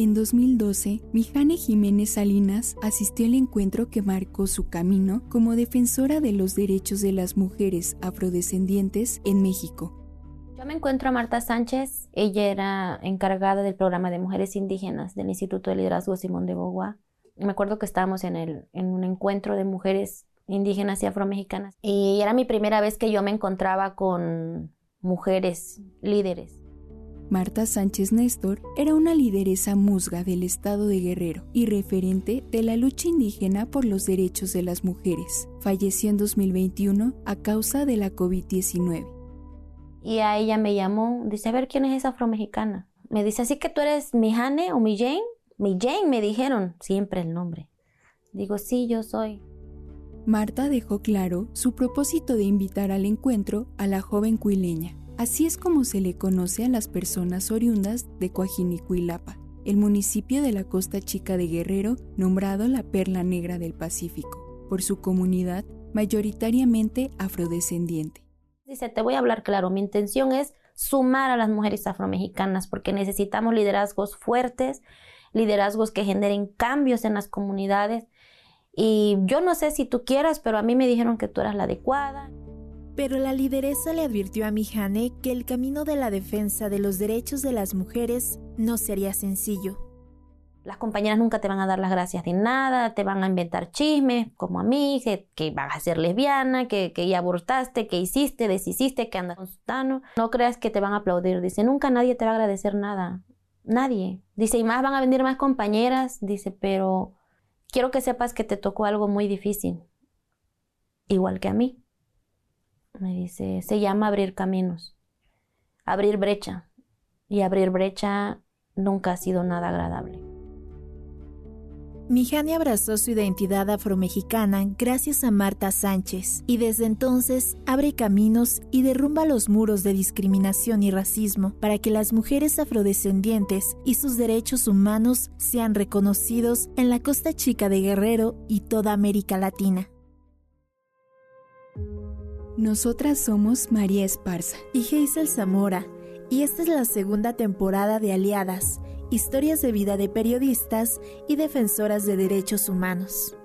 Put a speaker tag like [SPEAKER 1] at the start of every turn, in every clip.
[SPEAKER 1] En 2012, Mijane Jiménez Salinas asistió al encuentro que marcó su camino como defensora de los derechos de las mujeres afrodescendientes en México.
[SPEAKER 2] Yo me encuentro a Marta Sánchez, ella era encargada del programa de mujeres indígenas del Instituto de Liderazgo Simón de Beauvoir. Me acuerdo que estábamos en, el, en un encuentro de mujeres indígenas y afromexicanas y era mi primera vez que yo me encontraba con mujeres líderes.
[SPEAKER 1] Marta Sánchez Néstor era una lideresa musga del estado de Guerrero y referente de la lucha indígena por los derechos de las mujeres. Falleció en 2021 a causa de la COVID-19.
[SPEAKER 2] Y a ella me llamó, dice, a ver, ¿quién es esa afromexicana? Me dice, ¿así que tú eres mi Jane o mi Jane? Mi Jane, me dijeron, siempre el nombre. Digo, sí, yo soy.
[SPEAKER 1] Marta dejó claro su propósito de invitar al encuentro a la joven cuileña Así es como se le conoce a las personas oriundas de Coajinicuilapa, el municipio de la costa chica de Guerrero, nombrado la Perla Negra del Pacífico, por su comunidad mayoritariamente afrodescendiente.
[SPEAKER 2] Dice, te voy a hablar claro, mi intención es sumar a las mujeres afromexicanas porque necesitamos liderazgos fuertes, liderazgos que generen cambios en las comunidades. Y yo no sé si tú quieras, pero a mí me dijeron que tú eras la adecuada.
[SPEAKER 3] Pero la lideresa le advirtió a Mijane que el camino de la defensa de los derechos de las mujeres no sería sencillo.
[SPEAKER 2] Las compañeras nunca te van a dar las gracias de nada, te van a inventar chismes, como a mí, que, que vas a ser lesbiana, que, que, ya abortaste, que hiciste, deshiciste, que andas con sutano. No creas que te van a aplaudir. Dice, nunca nadie te va a agradecer nada. Nadie. Dice, y más van a venir más compañeras. Dice, pero quiero que sepas que te tocó algo muy difícil. Igual que a mí. Me dice, se llama abrir caminos, abrir brecha. Y abrir brecha nunca ha sido nada agradable.
[SPEAKER 3] Mijani abrazó su identidad afromexicana gracias a Marta Sánchez y desde entonces abre caminos y derrumba los muros de discriminación y racismo para que las mujeres afrodescendientes y sus derechos humanos sean reconocidos en la costa chica de Guerrero y toda América Latina.
[SPEAKER 1] Nosotras somos María Esparza
[SPEAKER 3] y Hazel Zamora, y esta es la segunda temporada de Aliadas, historias de vida de periodistas y defensoras de derechos humanos.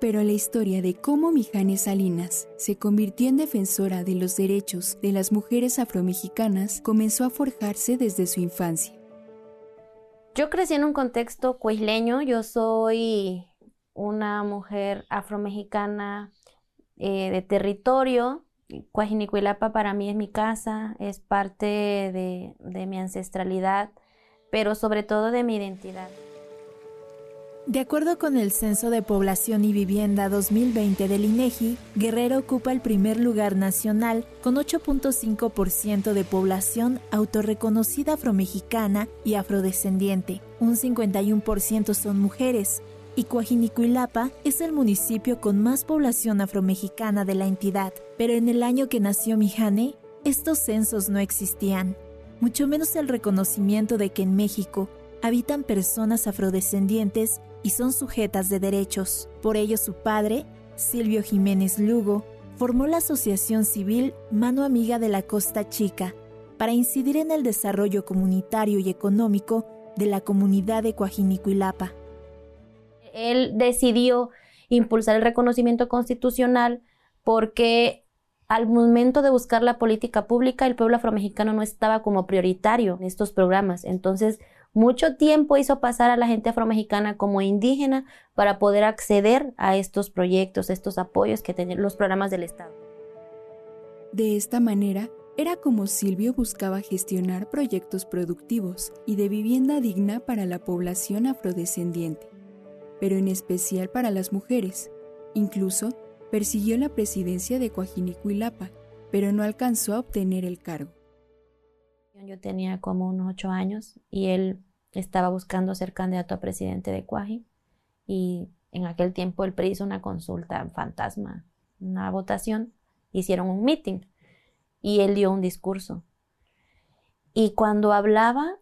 [SPEAKER 1] Pero la historia de cómo Mijane Salinas se convirtió en defensora de los derechos de las mujeres afromexicanas comenzó a forjarse desde su infancia.
[SPEAKER 2] Yo crecí en un contexto cuisleño, yo soy una mujer afromexicana eh, de territorio. Cuajinicuilapa para mí es mi casa, es parte de, de mi ancestralidad, pero sobre todo de mi identidad.
[SPEAKER 3] De acuerdo con el Censo de Población y Vivienda 2020 del INEGI, Guerrero ocupa el primer lugar nacional con 8.5% de población autorreconocida afromexicana y afrodescendiente. Un 51% son mujeres, y Coajinicuilapa es el municipio con más población afromexicana de la entidad, pero en el año que nació Mijane, estos censos no existían, mucho menos el reconocimiento de que en México habitan personas afrodescendientes y son sujetas de derechos. Por ello su padre, Silvio Jiménez Lugo, formó la asociación civil Mano Amiga de la Costa Chica para incidir en el desarrollo comunitario y económico de la comunidad de Coajinicuilapa
[SPEAKER 2] él decidió impulsar el reconocimiento constitucional porque al momento de buscar la política pública, el pueblo afromexicano no estaba como prioritario en estos programas. Entonces, mucho tiempo hizo pasar a la gente afromexicana como indígena para poder acceder a estos proyectos, estos apoyos que tenían los programas del Estado.
[SPEAKER 1] De esta manera, era como Silvio buscaba gestionar proyectos productivos y de vivienda digna para la población afrodescendiente pero en especial para las mujeres. Incluso persiguió la presidencia de Coajinicuilapa, pero no alcanzó a obtener el cargo.
[SPEAKER 2] Yo tenía como unos ocho años y él estaba buscando ser candidato a presidente de Cuaji y en aquel tiempo el PRI hizo una consulta fantasma, una votación, hicieron un meeting y él dio un discurso. Y cuando hablaba,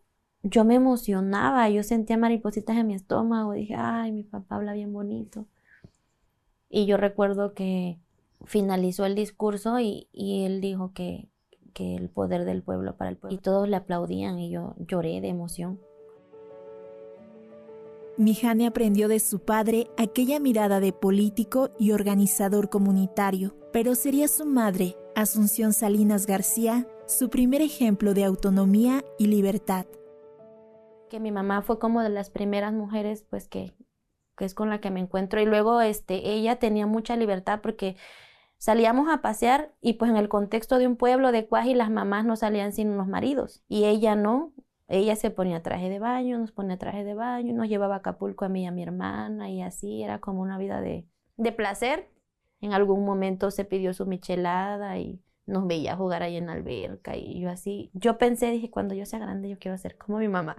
[SPEAKER 2] yo me emocionaba, yo sentía maripositas en mi estómago, dije, ay, mi papá habla bien bonito. Y yo recuerdo que finalizó el discurso y, él dijo que, que el poder del pueblo para el pueblo. Y todos le aplaudían y yo lloré de emoción.
[SPEAKER 3] Mijane aprendió de su padre aquella mirada de político y organizador comunitario, pero sería su madre, Asunción Salinas García, su primer ejemplo de autonomía y libertad.
[SPEAKER 2] Que mi mamá fue como de las primeras mujeres, pues que, es con la que me encuentro. Y luego este, ella tenía mucha libertad porque salíamos a pasear y pues en el contexto de un pueblo de Cuaji las mamás no salían sin los maridos y ella no, ella se ponía traje de baño, nos ponía traje de baño, nos llevaba a Acapulco a mí y a mi hermana y así era como una vida de, de placer. En algún momento se pidió su michelada y nos veía jugar ahí en la alberca y yo así, yo pensé, dije, cuando yo sea grande yo quiero ser como mi mamá.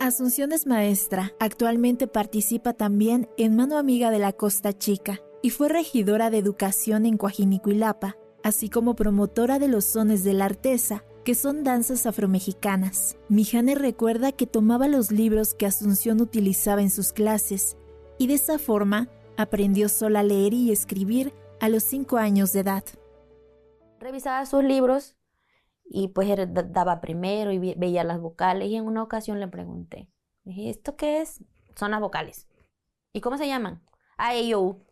[SPEAKER 3] Asunción es maestra, actualmente participa también en Mano Amiga de la Costa Chica y fue regidora de educación en Coajinicuilapa, así como promotora de los sones de la artesa que son danzas afromexicanas. Mijane recuerda que tomaba los libros que Asunción utilizaba en sus clases y de esa forma aprendió sola a leer y escribir a los cinco años de edad.
[SPEAKER 2] Revisaba sus libros y pues daba primero y veía las vocales y en una ocasión le pregunté, dije, ¿esto qué es? Son las vocales. ¿Y cómo se llaman? A, E, O, U.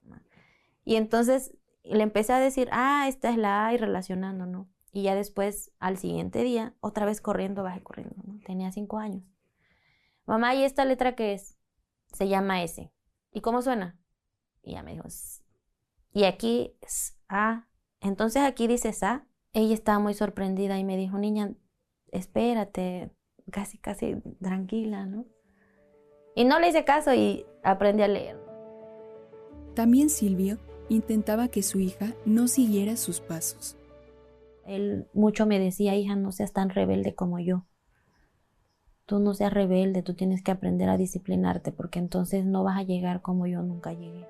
[SPEAKER 2] Y entonces le empecé a decir, ah, esta es la A y relacionando, ¿no? Y ya después, al siguiente día, otra vez corriendo, bajé corriendo. Tenía cinco años. Mamá, ¿y esta letra qué es? Se llama S. ¿Y cómo suena? Y ya me dijo, y aquí es A. Entonces aquí dice A. Ella estaba muy sorprendida y me dijo, niña, espérate, casi, casi tranquila, ¿no? Y no le hice caso y aprendí a leer.
[SPEAKER 1] También Silvio intentaba que su hija no siguiera sus pasos.
[SPEAKER 2] Él mucho me decía, hija, no seas tan rebelde como yo. Tú no seas rebelde, tú tienes que aprender a disciplinarte porque entonces no vas a llegar como yo nunca llegué.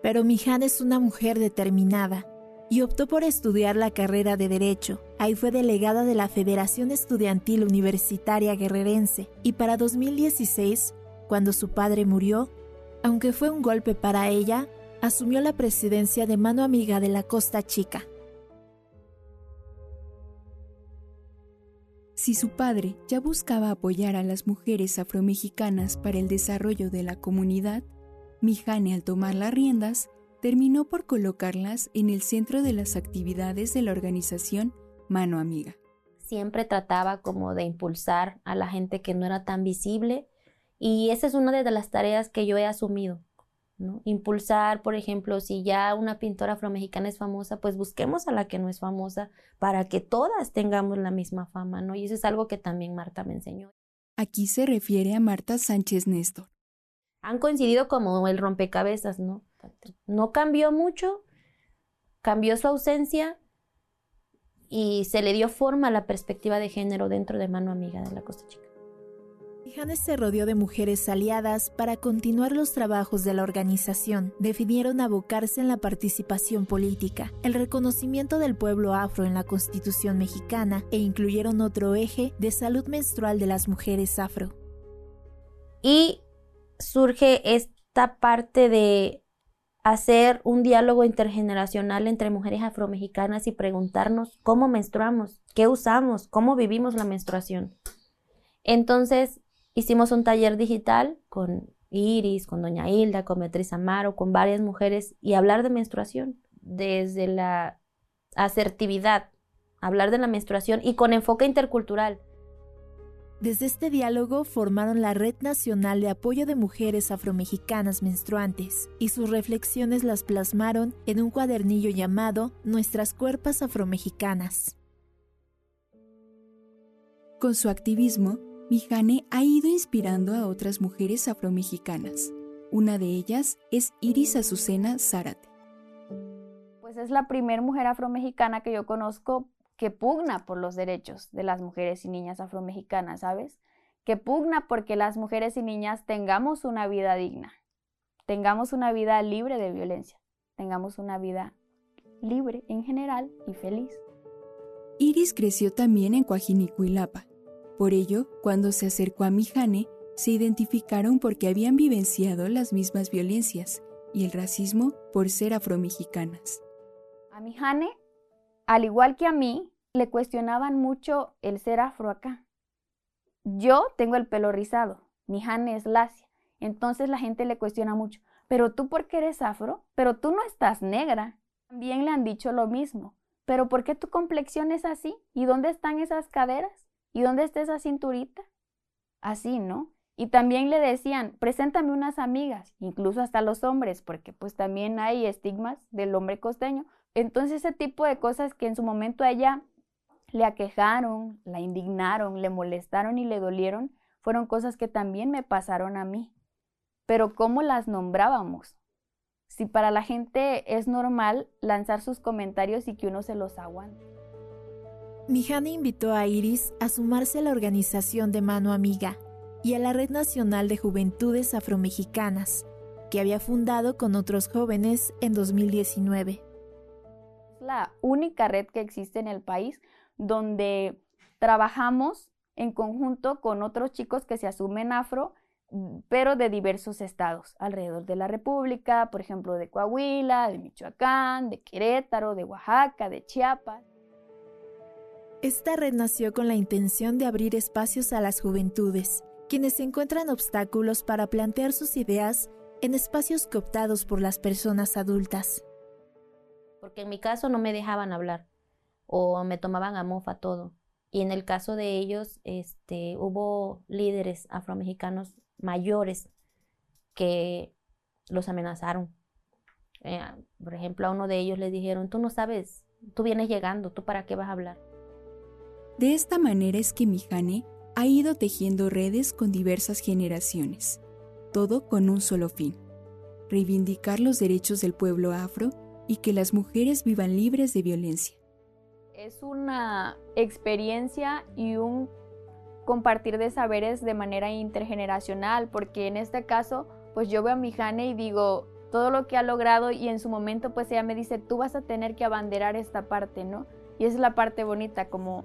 [SPEAKER 3] Pero Miján es una mujer determinada y optó por estudiar la carrera de Derecho. Ahí fue delegada de la Federación Estudiantil Universitaria Guerrerense y para 2016, cuando su padre murió, aunque fue un golpe para ella, asumió la presidencia de mano amiga de la Costa Chica.
[SPEAKER 1] Si su padre ya buscaba apoyar a las mujeres afromexicanas para el desarrollo de la comunidad, Mijane al tomar las riendas terminó por colocarlas en el centro de las actividades de la organización Mano Amiga.
[SPEAKER 2] Siempre trataba como de impulsar a la gente que no era tan visible y esa es una de las tareas que yo he asumido, Impulsar, por ejemplo, si ya una pintora afromexicana es famosa, pues busquemos a la que no es famosa para que todas tengamos la misma fama, ¿no? Y eso es algo que también Marta me enseñó.
[SPEAKER 1] Aquí se refiere a Marta Sánchez Néstor.
[SPEAKER 2] Han coincidido como el rompecabezas, ¿no? No cambió mucho, cambió su ausencia y se le dio forma a la perspectiva de género dentro de Mano Amiga de la Costa Chica.
[SPEAKER 3] Janes se rodeó de mujeres aliadas para continuar los trabajos de la organización. Definieron abocarse en la participación política, el reconocimiento del pueblo afro en la Constitución mexicana e incluyeron otro eje de salud menstrual de las mujeres afro.
[SPEAKER 2] Y surge esta parte de hacer un diálogo intergeneracional entre mujeres afromexicanas y preguntarnos cómo menstruamos, qué usamos, cómo vivimos la menstruación. Entonces, Hicimos un taller digital con Iris, con Doña Hilda, con Beatriz Amaro, con varias mujeres y hablar de menstruación desde la asertividad, hablar de la menstruación y con enfoque intercultural.
[SPEAKER 3] Desde este diálogo formaron la Red Nacional de Apoyo de Mujeres Afromexicanas Menstruantes y sus reflexiones las plasmaron en un cuadernillo llamado Nuestras Cuerpas Afromexicanas.
[SPEAKER 1] Con su activismo, Mijane ha ido inspirando a otras mujeres afromexicanas. Una de ellas es Iris Azucena Zárate.
[SPEAKER 4] Pues es la primera mujer afromexicana que yo conozco que pugna por los derechos de las mujeres y niñas afromexicanas, ¿sabes? Que pugna porque las mujeres y niñas tengamos una vida digna, tengamos una vida libre de violencia, tengamos una vida libre en general y feliz.
[SPEAKER 1] Iris creció también en Coajinicuilapa, por ello, cuando se acercó a Mijane, se identificaron porque habían vivenciado las mismas violencias y el racismo por ser afromexicanas.
[SPEAKER 4] A Mijane al igual que a mí, le cuestionaban mucho el ser afro acá. Yo tengo el pelo rizado, mi Jane es lacia, entonces la gente le cuestiona mucho, pero tú por qué eres afro, pero tú no estás negra. También le han dicho lo mismo, pero ¿por qué tu complexión es así? ¿Y dónde están esas caderas? ¿Y dónde está esa cinturita? Así, ¿no? Y también le decían, preséntame unas amigas, incluso hasta los hombres, porque pues también hay estigmas del hombre costeño. Entonces ese tipo de cosas que en su momento a le aquejaron, la indignaron, le molestaron y le dolieron, fueron cosas que también me pasaron a mí. Pero ¿cómo las nombrábamos? Si para la gente es normal lanzar sus comentarios y que uno se los aguante.
[SPEAKER 3] Mijana invitó a Iris a sumarse a la organización de Mano Amiga y a la Red Nacional de Juventudes Afromexicanas, que había fundado con otros jóvenes en 2019.
[SPEAKER 4] La única red que existe en el país donde trabajamos en conjunto con otros chicos que se asumen afro, pero de diversos estados alrededor de la República, por ejemplo, de Coahuila, de Michoacán, de Querétaro, de Oaxaca, de Chiapas.
[SPEAKER 3] Esta red nació con la intención de abrir espacios a las juventudes, quienes encuentran obstáculos para plantear sus ideas en espacios cooptados por las personas adultas.
[SPEAKER 2] Porque en mi caso no me dejaban hablar o me tomaban a mofa todo. Y en el caso de ellos, este, hubo líderes afromexicanos mayores que los amenazaron. Eh, por ejemplo, a uno de ellos le dijeron, tú no sabes, tú vienes llegando, tú para qué vas a hablar.
[SPEAKER 1] De esta manera es que Mijane ha ido tejiendo redes con diversas generaciones, todo con un solo fin, reivindicar los derechos del pueblo afro y que las mujeres vivan libres de violencia.
[SPEAKER 4] Es una experiencia y un compartir de saberes de manera intergeneracional, porque en este caso, pues yo veo a mi Jane y digo todo lo que ha logrado y en su momento pues ella me dice, tú vas a tener que abanderar esta parte, ¿no? Y es la parte bonita, como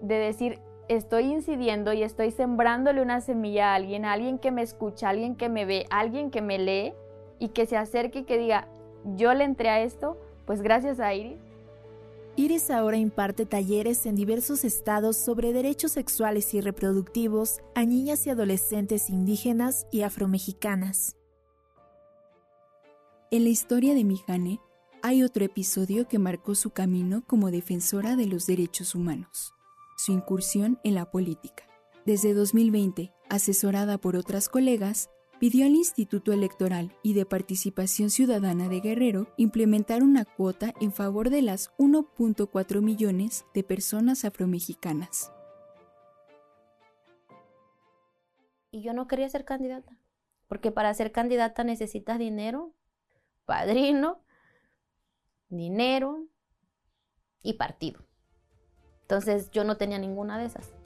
[SPEAKER 4] de decir, estoy incidiendo y estoy sembrándole una semilla a alguien, a alguien que me escucha, a alguien que me ve, a alguien que me lee y que se acerque y que diga, yo le entré a esto, pues gracias a Iris.
[SPEAKER 3] Iris ahora imparte talleres en diversos estados sobre derechos sexuales y reproductivos a niñas y adolescentes indígenas y afromexicanas.
[SPEAKER 1] En la historia de Mijane hay otro episodio que marcó su camino como defensora de los derechos humanos su incursión en la política. Desde 2020, asesorada por otras colegas, pidió al Instituto Electoral y de Participación Ciudadana de Guerrero implementar una cuota en favor de las 1.4 millones de personas afromexicanas.
[SPEAKER 2] Y yo no quería ser candidata, porque para ser candidata necesitas dinero, padrino, dinero y partido. Entonces yo no tenía ninguna de esas.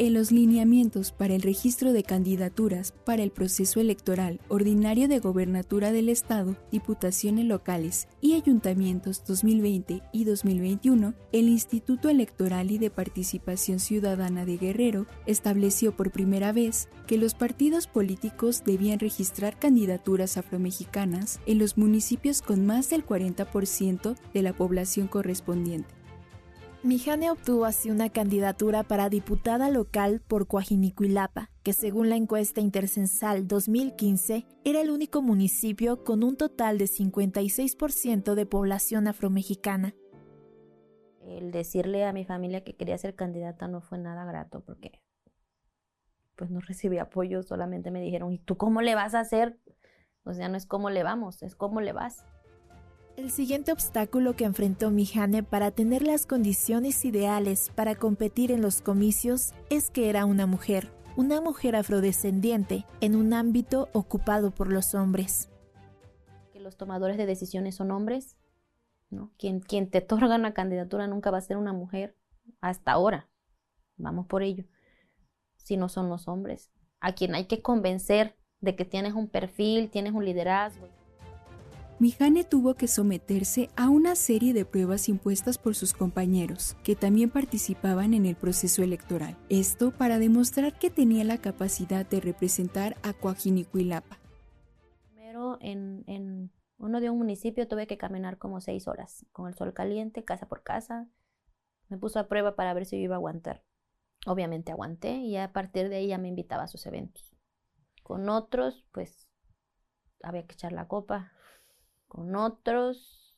[SPEAKER 1] En los lineamientos para el registro de candidaturas para el proceso electoral ordinario de gobernatura del Estado, diputaciones locales y ayuntamientos 2020 y 2021, el Instituto Electoral y de Participación Ciudadana de Guerrero estableció por primera vez que los partidos políticos debían registrar candidaturas afromexicanas en los municipios con más del 40% de la población correspondiente.
[SPEAKER 3] Mijane obtuvo así una candidatura para diputada local por Coajinicuilapa, que según la encuesta intercensal 2015 era el único municipio con un total de 56% de población afromexicana.
[SPEAKER 2] El decirle a mi familia que quería ser candidata no fue nada grato porque pues no recibí apoyo, solamente me dijeron, ¿y tú cómo le vas a hacer? O sea, no es cómo le vamos, es cómo le vas.
[SPEAKER 3] El siguiente obstáculo que enfrentó Mijane para tener las condiciones ideales para competir en los comicios es que era una mujer, una mujer afrodescendiente, en un ámbito ocupado por los hombres.
[SPEAKER 2] Que los tomadores de decisiones son hombres, ¿no? Quien, quien te otorga una candidatura nunca va a ser una mujer, hasta ahora. Vamos por ello. Si no son los hombres, a quien hay que convencer de que tienes un perfil, tienes un liderazgo.
[SPEAKER 1] Mijane tuvo que someterse a una serie de pruebas impuestas por sus compañeros, que también participaban en el proceso electoral. Esto para demostrar que tenía la capacidad de representar a Coajinicuilapa.
[SPEAKER 2] Primero en, Uno de un municipio tuve que caminar como seis horas, con el sol caliente, casa por casa. Me puso a prueba para ver si yo iba a aguantar. Obviamente aguanté y a partir de ahí ya me invitaba a sus eventos. Con otros, pues había que echar la copa. Con otros,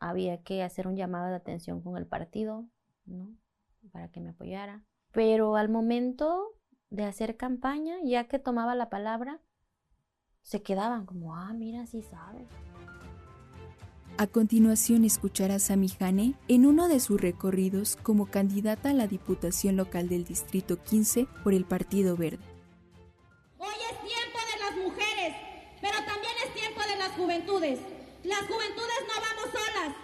[SPEAKER 2] había que hacer un llamado de atención con el partido, ¿no? Para que me apoyara. Pero al momento de hacer campaña, ya que tomaba la palabra, se quedaban como, ah, mira, sí sabe.
[SPEAKER 1] A continuación escucharás a Mijane en uno de sus recorridos como candidata a la Diputación Local del Distrito 15 por el Partido Verde.
[SPEAKER 5] Hoy es tiempo de las mujeres, pero también es tiempo de las juventudes. Las juventudes no vamos solas.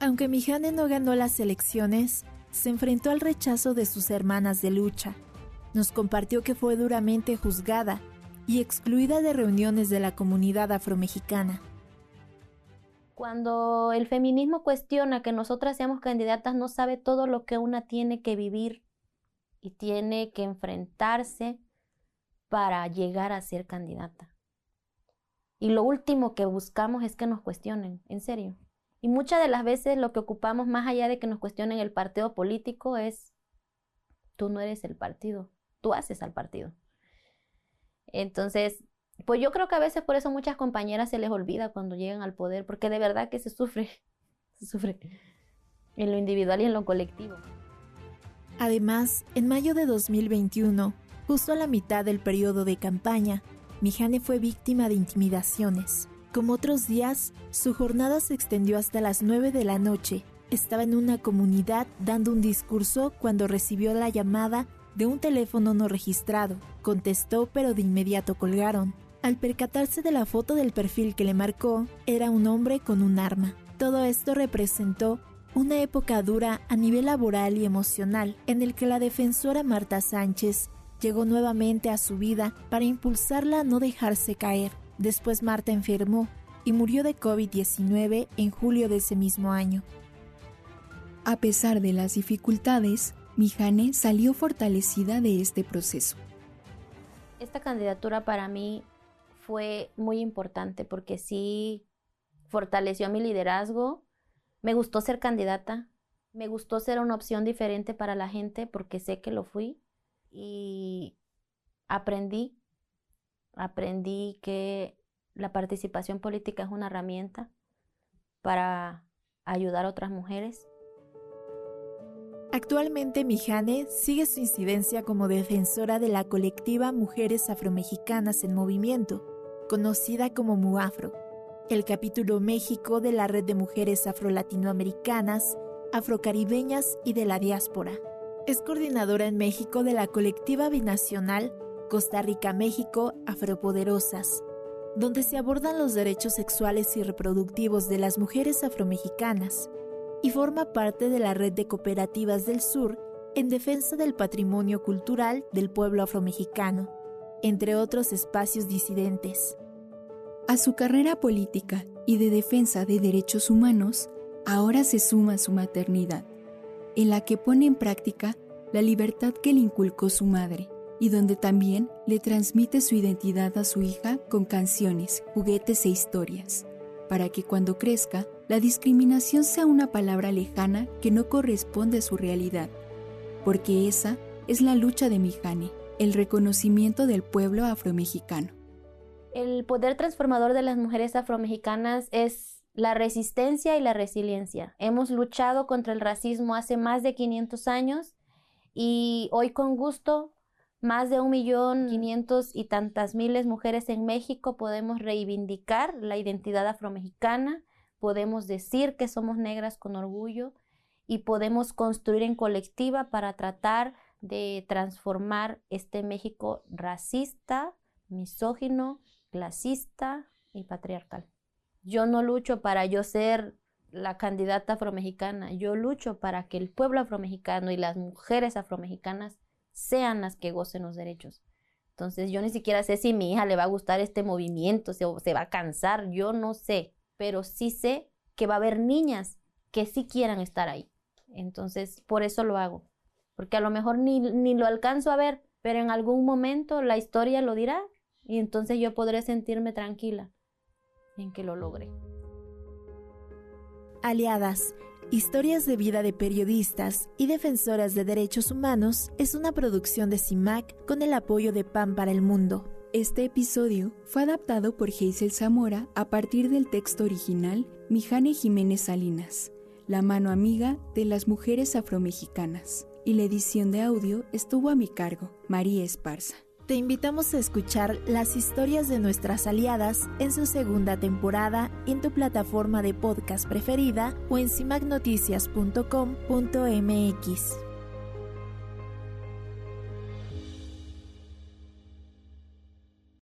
[SPEAKER 3] Aunque Mijane no ganó las elecciones, se enfrentó al rechazo de sus hermanas de lucha. Nos compartió que fue duramente juzgada y excluida de reuniones de la comunidad afromexicana.
[SPEAKER 2] Cuando el feminismo cuestiona que nosotras seamos candidatas, no sabe todo lo que una tiene que vivir y tiene que enfrentarse para llegar a ser candidata. Y lo último que buscamos es que nos cuestionen, en serio. Y muchas de las veces lo que ocupamos más allá de que nos cuestionen el partido político es, tú no eres el partido, tú haces al partido. Entonces, pues yo creo que a veces por eso muchas compañeras se les olvida cuando llegan al poder, porque de verdad que se sufre, se sufre en lo individual y en lo colectivo.
[SPEAKER 3] Además, en mayo de 2021, justo a la mitad del periodo de campaña, Mijane fue víctima de intimidaciones. Como otros días, su jornada se extendió hasta las 9 de la noche. Estaba en una comunidad dando un discurso cuando recibió la llamada de un teléfono no registrado. Contestó pero de inmediato colgaron. Al percatarse de la foto del perfil que le marcó, era un hombre con un arma. Todo esto representó una época dura a nivel laboral y emocional, en el que la defensora Marta Sánchez llegó nuevamente a su vida para impulsarla a no dejarse caer. Después Marta enfermó y murió de COVID-19 en julio de ese mismo año.
[SPEAKER 1] A pesar de las dificultades, Mijane salió fortalecida de este proceso.
[SPEAKER 2] Esta candidatura para mí fue muy importante porque sí fortaleció mi liderazgo. Me gustó ser candidata, me gustó ser una opción diferente para la gente porque sé que lo fui y aprendí, aprendí que la participación política es una herramienta para ayudar a otras mujeres.
[SPEAKER 3] Actualmente Mijane sigue su incidencia como defensora de la colectiva Mujeres Afromexicanas en Movimiento, conocida como MUAFRO, el capítulo México de la Red de Mujeres Afro-Latinoamericanas, Afrocaribeñas y de la Diáspora. Es coordinadora en México de la colectiva binacional Costa Rica-México Afropoderosas, donde se abordan los derechos sexuales y reproductivos de las mujeres afromexicanas, y forma parte de la red de cooperativas del sur en defensa del patrimonio cultural del pueblo afromexicano, entre otros espacios disidentes.
[SPEAKER 1] A su carrera política y de defensa de derechos humanos, ahora se suma su maternidad, en la que pone en práctica la libertad que le inculcó su madre y donde también le transmite su identidad a su hija con canciones, juguetes e historias, para que cuando crezca, la discriminación sea una palabra lejana que no corresponde a su realidad, porque esa es la lucha de Mijane, el reconocimiento del pueblo afromexicano.
[SPEAKER 2] El poder transformador de las mujeres afromexicanas es la resistencia y la resiliencia. Hemos luchado contra el racismo hace más de 500 años y hoy con gusto, más de un millón quinientos y tantas miles mujeres en México podemos reivindicar la identidad afromexicana, podemos decir que somos negras con orgullo y podemos construir en colectiva para tratar de transformar este México racista, misógino, clasista y patriarcal. Yo no lucho para yo ser la candidata afromexicana, yo lucho para que el pueblo afromexicano y las mujeres afromexicanas sean las que gocen los derechos. Entonces yo ni siquiera sé si mi hija le va a gustar este movimiento, se, va a cansar, yo no sé, pero sí sé que va a haber niñas que sí quieran estar ahí. Entonces por eso lo hago, porque a lo mejor ni, ni lo alcanzo a ver, pero en algún momento la historia lo dirá y entonces yo podré sentirme tranquila en que lo logré.
[SPEAKER 3] Aliadas, Historias de vida de periodistas y defensoras de derechos humanos es una producción de CIMAC con el apoyo de PAN para el Mundo.
[SPEAKER 1] Este episodio fue adaptado por Geisel Zamora a partir del texto original Mijane Jiménez Salinas, La mano amiga de las mujeres afromexicanas, y la edición de audio estuvo a mi cargo, María Esparza.
[SPEAKER 3] Te invitamos a escuchar las historias de nuestras aliadas en su segunda temporada en tu plataforma de podcast preferida o en cimagnoticias.com.mx.